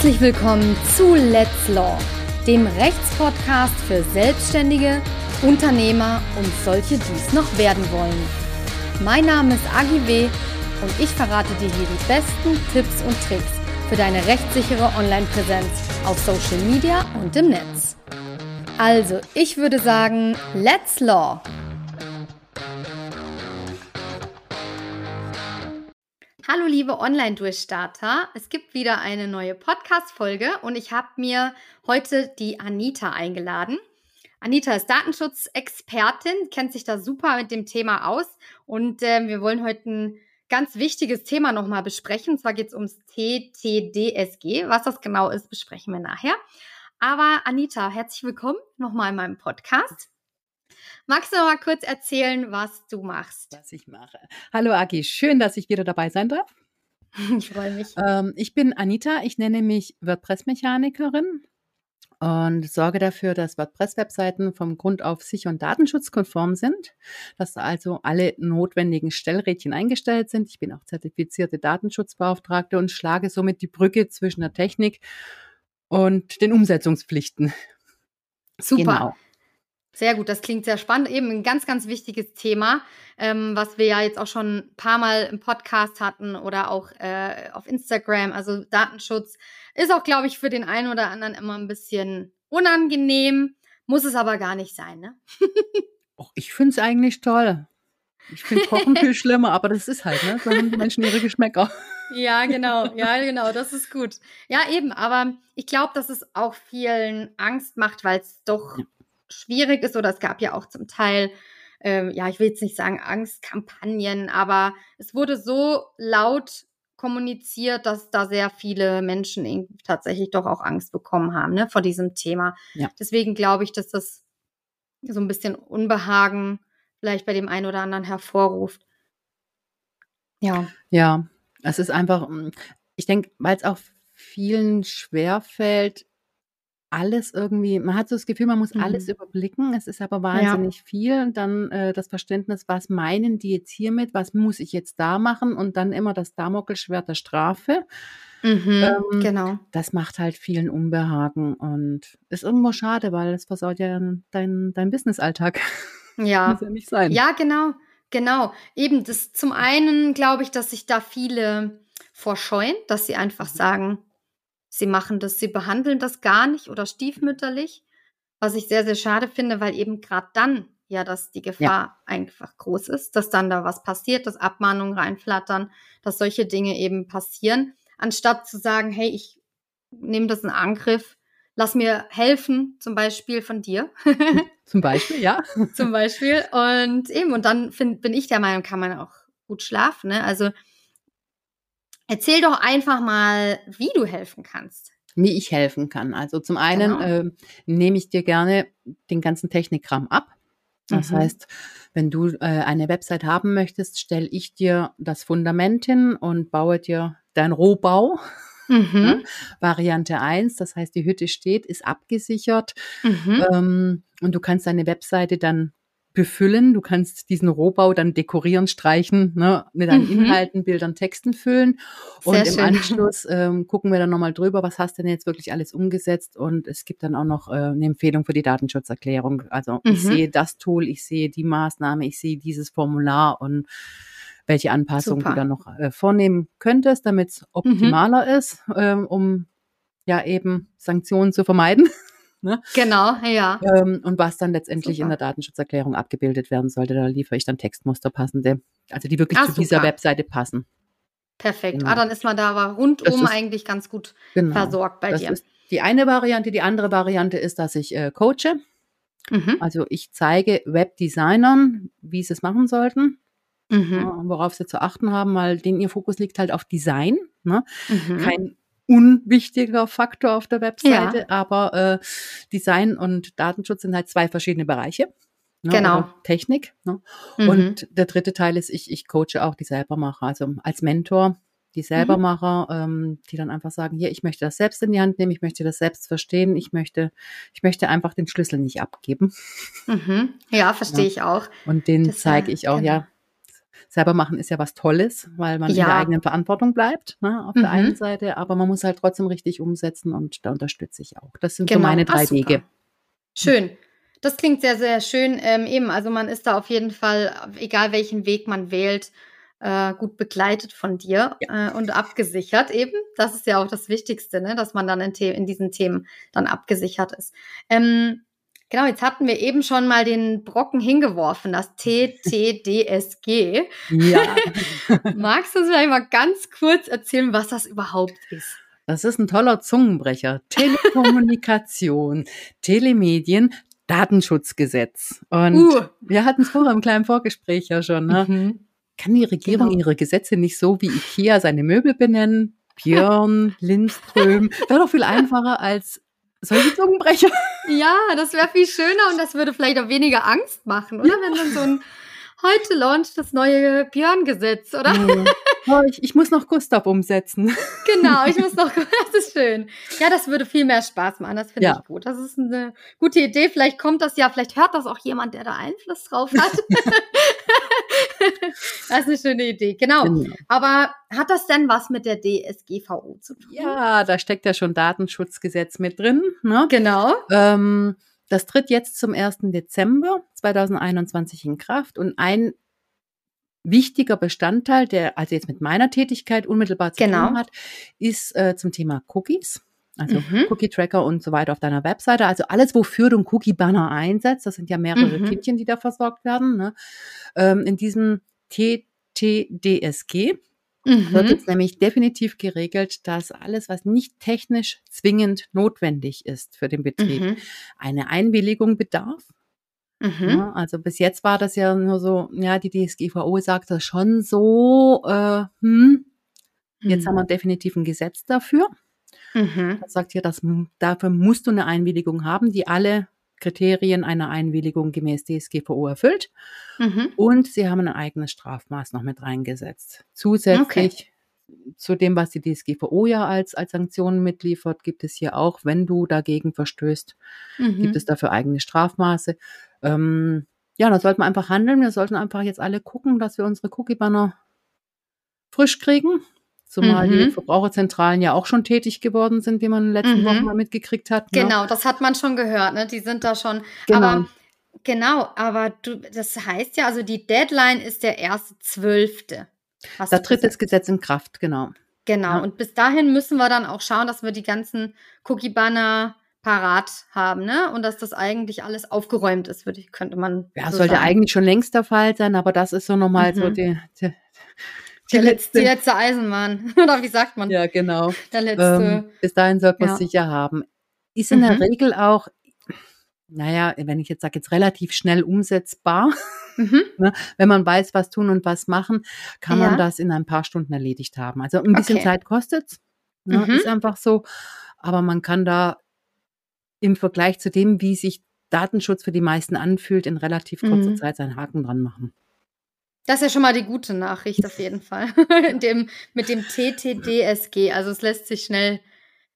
Herzlich willkommen zu Let's Law, dem Rechtspodcast für Selbstständige, Unternehmer und solche, die es noch werden wollen. Mein Name ist Agi W. und ich verrate dir hier die besten Tipps und Tricks für deine rechtssichere Online-Präsenz auf Social Media und im Netz. Also, ich würde sagen, Let's Law! Hallo liebe Online-Durchstarter, es gibt wieder eine neue Podcast-Folge und ich habe mir heute die Anita eingeladen. Anita ist Datenschutzexpertin, kennt sich da super mit dem Thema aus und äh, wir wollen heute ein ganz wichtiges Thema nochmal besprechen. Und zwar geht es ums TTDSG. Was das genau ist, besprechen wir nachher. Aber Anita, herzlich willkommen nochmal in meinem Podcast. Magst du noch mal kurz erzählen, was du machst? Was ich mache. Hallo Agi, schön, dass ich wieder dabei sein darf. Ich freue mich. Ähm, ich bin Anita, ich nenne mich WordPress-Mechanikerin und sorge dafür, dass WordPress-Webseiten vom Grund auf sicher und datenschutzkonform sind, dass also alle notwendigen Stellrädchen eingestellt sind. Ich bin auch zertifizierte Datenschutzbeauftragte und schlage somit die Brücke zwischen der Technik und den Umsetzungspflichten. Super. Genau. Sehr gut, das klingt sehr spannend. Eben ein ganz, ganz wichtiges Thema, ähm, was wir ja jetzt auch schon ein paar Mal im Podcast hatten oder auch äh, auf Instagram. Also Datenschutz ist auch, glaube ich, für den einen oder anderen immer ein bisschen unangenehm, muss es aber gar nicht sein, ne? Och, ich finde es eigentlich toll. Ich finde Kochen viel schlimmer, aber das ist halt, ne? So haben die Menschen ihre Geschmäcker. Ja, genau, ja, genau, das ist gut. Ja, eben, aber ich glaube, dass es auch vielen Angst macht, weil es doch ja schwierig ist oder es gab ja auch zum Teil, ähm, ja, ich will jetzt nicht sagen Angstkampagnen, aber es wurde so laut kommuniziert, dass da sehr viele Menschen tatsächlich doch auch Angst bekommen haben ne, vor diesem Thema. Ja. Deswegen glaube ich, dass das so ein bisschen Unbehagen vielleicht bei dem einen oder anderen hervorruft. Ja. Ja, es ist einfach, hm, ich denke, weil es auch vielen schwerfällt, alles irgendwie, man hat so das Gefühl, man muss mhm. alles überblicken. Es ist aber wahnsinnig ja. viel. Und dann äh, das Verständnis, was meinen die jetzt hiermit, was muss ich jetzt da machen? Und dann immer das Damokelschwert der Strafe. Mhm, ähm, genau. Das macht halt vielen Unbehagen und ist irgendwo schade, weil es versaut ja dein, dein Business-Alltag. Ja. muss ja nicht sein. Ja, genau. Genau. Eben, das zum einen glaube ich, dass sich da viele vorscheuen, dass sie einfach mhm. sagen, Sie machen das, sie behandeln das gar nicht oder stiefmütterlich, was ich sehr, sehr schade finde, weil eben gerade dann ja, dass die Gefahr ja. einfach groß ist, dass dann da was passiert, dass Abmahnungen reinflattern, dass solche Dinge eben passieren, anstatt zu sagen, hey, ich nehme das in Angriff, lass mir helfen, zum Beispiel von dir. zum Beispiel, ja. zum Beispiel. Und eben, und dann find, bin ich der Meinung, kann man auch gut schlafen. Ne? Also Erzähl doch einfach mal, wie du helfen kannst. Wie ich helfen kann. Also zum einen genau. äh, nehme ich dir gerne den ganzen Technikkram ab. Das mhm. heißt, wenn du äh, eine Website haben möchtest, stelle ich dir das Fundament hin und baue dir dein Rohbau. Mhm. Ja, Variante 1, das heißt, die Hütte steht, ist abgesichert mhm. ähm, und du kannst deine Webseite dann befüllen. Du kannst diesen Rohbau dann dekorieren, streichen, ne, mit deinen mhm. Inhalten, Bildern, Texten füllen. Und Sehr im schön. Anschluss ähm, gucken wir dann nochmal drüber, was hast du denn jetzt wirklich alles umgesetzt? Und es gibt dann auch noch äh, eine Empfehlung für die Datenschutzerklärung. Also mhm. ich sehe das Tool, ich sehe die Maßnahme, ich sehe dieses Formular und welche Anpassungen du dann noch äh, vornehmen könntest, damit es mhm. optimaler mhm. ist, äh, um ja eben Sanktionen zu vermeiden. Ne? Genau, ja. Ähm, und was dann letztendlich super. in der Datenschutzerklärung abgebildet werden sollte, da liefere ich dann Textmuster passende, also die wirklich ah, zu super. dieser Webseite passen. Perfekt. Genau. Ah, dann ist man da aber rundum ist, eigentlich ganz gut genau, versorgt bei das dir. Ist die eine Variante. Die andere Variante ist, dass ich äh, coache. Mhm. Also ich zeige Webdesignern, wie sie es machen sollten. Mhm. worauf sie zu achten haben, weil denen ihr Fokus liegt halt auf Design. Ne? Mhm. Kein unwichtiger Faktor auf der Webseite, ja. aber äh, Design und Datenschutz sind halt zwei verschiedene Bereiche. Ne, genau. Technik. Ne? Mhm. Und der dritte Teil ist, ich, ich coache auch die Selbermacher, also als Mentor die Selbermacher, mhm. ähm, die dann einfach sagen, hier, ich möchte das selbst in die Hand nehmen, ich möchte das selbst verstehen, ich möchte, ich möchte einfach den Schlüssel nicht abgeben. Mhm. Ja, verstehe ja. ich auch. Und den zeige ich auch, genau. ja, selber machen ist ja was Tolles, weil man ja. in der eigenen Verantwortung bleibt, ne, auf mhm. der einen Seite, aber man muss halt trotzdem richtig umsetzen und da unterstütze ich auch. Das sind genau. so meine drei Ach, Wege. Schön. Das klingt sehr, sehr schön. Ähm, eben, also man ist da auf jeden Fall, egal welchen Weg man wählt, äh, gut begleitet von dir ja. äh, und abgesichert eben. Das ist ja auch das Wichtigste, ne? dass man dann in, in diesen Themen dann abgesichert ist. Ähm, genau, jetzt hatten wir eben schon mal den Brocken hingeworfen, das TTDSG. Ja. Magst du uns vielleicht mal ganz kurz erzählen, was das überhaupt ist? Das ist ein toller Zungenbrecher. Telekommunikation, Telemedien, Datenschutzgesetz. Und uh. wir hatten es vorher im kleinen Vorgespräch ja schon. Ne? Mhm. Kann die Regierung genau. ihre Gesetze nicht so wie Ikea seine Möbel benennen? Björn, Lindström. Wäre doch viel einfacher als solche Zungenbrecher. Ja, das wäre viel schöner und das würde vielleicht auch weniger Angst machen, oder? Ja. Wenn dann so ein heute launcht das neue Björn-Gesetz, oder? Mhm. Oh, ich, ich, muss noch Gustav umsetzen. Genau, ich muss noch, das ist schön. Ja, das würde viel mehr Spaß machen, das finde ja. ich gut. Das ist eine gute Idee. Vielleicht kommt das ja, vielleicht hört das auch jemand, der da Einfluss drauf hat. das ist eine schöne Idee, genau. genau. Aber hat das denn was mit der DSGVO zu tun? Ja, da steckt ja schon Datenschutzgesetz mit drin. Ne? Genau. Ähm, das tritt jetzt zum 1. Dezember 2021 in Kraft und ein wichtiger Bestandteil, der also jetzt mit meiner Tätigkeit unmittelbar zu genau. tun hat, ist äh, zum Thema Cookies. Also mhm. Cookie-Tracker und so weiter auf deiner Webseite. Also alles, wofür du einen Cookie-Banner einsetzt, das sind ja mehrere mhm. Kindchen, die da versorgt werden. Ne? Ähm, in diesem TTDSG mhm. wird jetzt nämlich definitiv geregelt, dass alles, was nicht technisch zwingend notwendig ist für den Betrieb, mhm. eine Einwilligung bedarf. Mhm. Ja, also bis jetzt war das ja nur so, ja, die DSGVO sagt das schon so, äh, hm, jetzt haben wir mhm. definitiv ein Gesetz dafür. Mhm. Das sagt ja, dass, dafür musst du eine Einwilligung haben, die alle Kriterien einer Einwilligung gemäß DSGVO erfüllt. Mhm. Und sie haben ein eigenes Strafmaß noch mit reingesetzt. Zusätzlich okay. zu dem, was die DSGVO ja als, als Sanktionen mitliefert, gibt es hier auch, wenn du dagegen verstößt, mhm. gibt es dafür eigene Strafmaße. Ähm, ja, da sollten wir einfach handeln. Wir sollten einfach jetzt alle gucken, dass wir unsere Cookie-Banner frisch kriegen. Zumal mhm. die Verbraucherzentralen ja auch schon tätig geworden sind, wie man in den letzten mhm. Wochen mal mitgekriegt hat. Ne? Genau, das hat man schon gehört, ne? Die sind da schon. Genau. Aber genau, aber du, das heißt ja, also die Deadline ist der erste Zwölfte. Da tritt das Gesetz in Kraft, genau. Genau, ja. und bis dahin müssen wir dann auch schauen, dass wir die ganzen Cookie-Banner parat haben, ne? Und dass das eigentlich alles aufgeräumt ist, würde ich, könnte man. Ja, so sollte sagen. eigentlich schon längst der Fall sein, aber das ist so nochmal mhm. so die, die, die, letzte, die letzte Eisenbahn. Oder wie sagt man? Ja, genau. Der letzte. Ähm, bis dahin sollte man es ja. sicher haben. Ist in mhm. der Regel auch, naja, wenn ich jetzt sage, jetzt relativ schnell umsetzbar. Mhm. ne? Wenn man weiß, was tun und was machen, kann ja. man das in ein paar Stunden erledigt haben. Also ein bisschen okay. Zeit kostet es. Ne? Mhm. Ist einfach so. Aber man kann da im Vergleich zu dem, wie sich Datenschutz für die meisten anfühlt, in relativ kurzer mhm. Zeit seinen Haken dran machen. Das ist ja schon mal die gute Nachricht auf jeden Fall. dem, mit dem TTDSG. Also es lässt sich schnell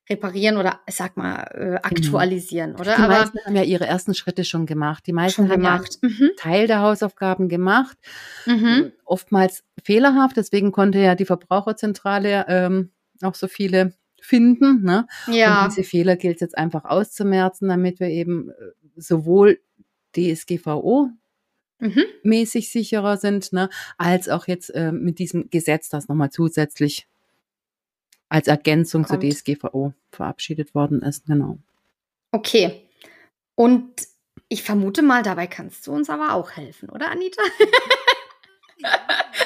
reparieren oder sag mal äh, genau. aktualisieren, genau. oder? Die Aber meisten haben ja ihre ersten Schritte schon gemacht. Die meisten haben gemacht. ja mhm. Teil der Hausaufgaben gemacht. Mhm. Oftmals fehlerhaft. Deswegen konnte ja die Verbraucherzentrale ähm, auch so viele finden. Ne? Ja. Und diese Fehler gilt es jetzt einfach auszumerzen, damit wir eben äh, sowohl DSGVO mhm. mäßig sicherer sind, ne, als auch jetzt äh, mit diesem Gesetz, das nochmal zusätzlich als Ergänzung Kommt. zur DSGVO verabschiedet worden ist. Genau. Okay. Und ich vermute mal, dabei kannst du uns aber auch helfen, oder Anita?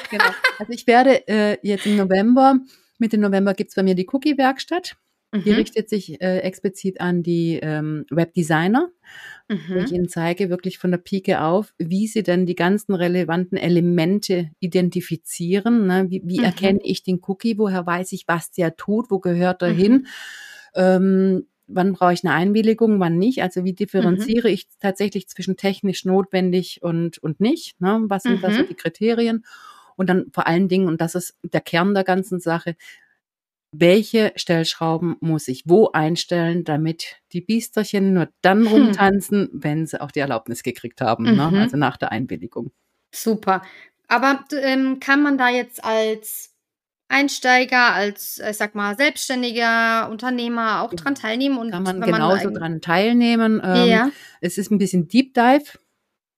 genau. Also ich werde äh, jetzt im November Mitte November gibt es bei mir die Cookie-Werkstatt. Mhm. Die richtet sich äh, explizit an die ähm, Webdesigner, mhm. wo ich ihnen zeige, wirklich von der Pike auf, wie sie denn die ganzen relevanten Elemente identifizieren. Ne? Wie, wie mhm. erkenne ich den Cookie? Woher weiß ich, was der tut? Wo gehört er mhm. hin? Ähm, wann brauche ich eine Einwilligung, wann nicht? Also wie differenziere mhm. ich tatsächlich zwischen technisch notwendig und, und nicht? Ne? Was sind da so mhm. die Kriterien? Und dann vor allen Dingen, und das ist der Kern der ganzen Sache, welche Stellschrauben muss ich wo einstellen, damit die Biesterchen nur dann hm. rumtanzen, wenn sie auch die Erlaubnis gekriegt haben, ne? mhm. ne? also nach der Einwilligung. Super. Aber ähm, kann man da jetzt als Einsteiger, als, ich sag mal, selbstständiger Unternehmer auch dran teilnehmen? Und kann man genauso man dran teilnehmen. Ähm, ja. Es ist ein bisschen Deep Dive.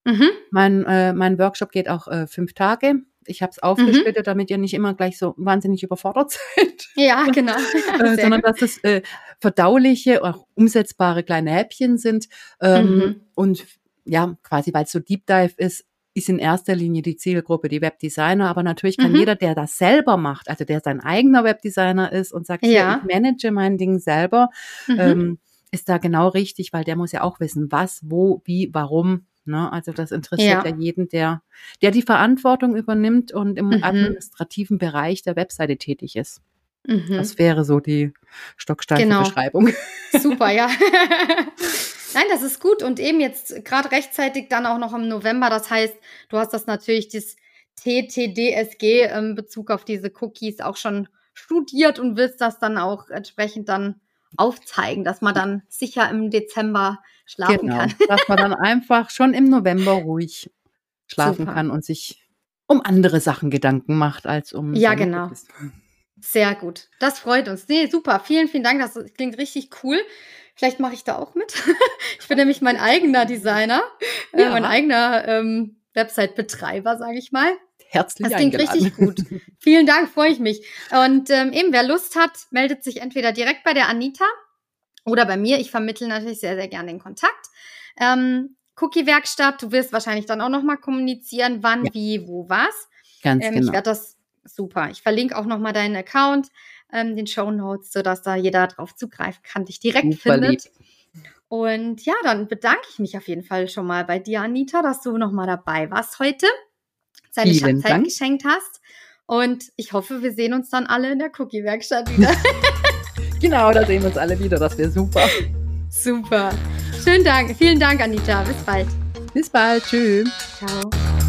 Mhm. Mein, äh, mein Workshop geht auch äh, fünf Tage. Ich habe es aufgesplittet, mhm. damit ihr nicht immer gleich so wahnsinnig überfordert seid. Ja, genau. äh, sondern dass es äh, verdauliche, auch umsetzbare kleine Häppchen sind. Ähm, mhm. Und ja, quasi weil es so Deep Dive ist, ist in erster Linie die Zielgruppe die Webdesigner, aber natürlich kann mhm. jeder, der das selber macht, also der sein eigener Webdesigner ist und sagt, ja. ich manage mein Ding selber, mhm. ähm, ist da genau richtig, weil der muss ja auch wissen, was, wo, wie, warum. Ne? Also das interessiert ja. ja jeden, der, der die Verantwortung übernimmt und im mhm. administrativen Bereich der Webseite tätig ist. Mhm. Das wäre so die stocksteife genau. Beschreibung. Super, ja. Nein, das ist gut. Und eben jetzt gerade rechtzeitig dann auch noch im November. Das heißt, du hast das natürlich, das TTDSG in ähm, Bezug auf diese Cookies auch schon studiert und willst das dann auch entsprechend dann aufzeigen, dass man dann sicher im Dezember schlafen genau, kann. dass man dann einfach schon im November ruhig schlafen Super. kann und sich um andere Sachen Gedanken macht als um. Ja, genau. Sehr gut. Das freut uns. Nee, super. Vielen, vielen Dank. Das klingt richtig cool. Vielleicht mache ich da auch mit. ich bin nämlich mein eigener Designer, äh, ja. äh, mein eigener ähm, Website-Betreiber, sage ich mal. Herzlich Das klingt eingeladen. richtig gut. Vielen Dank, freue ich mich. Und ähm, eben, wer Lust hat, meldet sich entweder direkt bei der Anita oder bei mir. Ich vermittle natürlich sehr, sehr gerne den Kontakt. Ähm, Cookie-Werkstatt, du wirst wahrscheinlich dann auch nochmal kommunizieren, wann, ja. wie, wo, was. Ganz ähm, genau. Ich werde das super. Ich verlinke auch nochmal deinen Account ähm, den Show Notes, sodass da jeder drauf zugreifen kann, dich direkt Super findet. Lieb. Und ja, dann bedanke ich mich auf jeden Fall schon mal bei dir, Anita, dass du nochmal dabei warst heute, seine Vielen Zeit Dank. geschenkt hast. Und ich hoffe, wir sehen uns dann alle in der Cookie-Werkstatt wieder. genau, da sehen wir uns alle wieder. Das wäre super. Super. Schönen Dank. Vielen Dank, Anita. Bis bald. Bis bald. Tschüss. Ciao.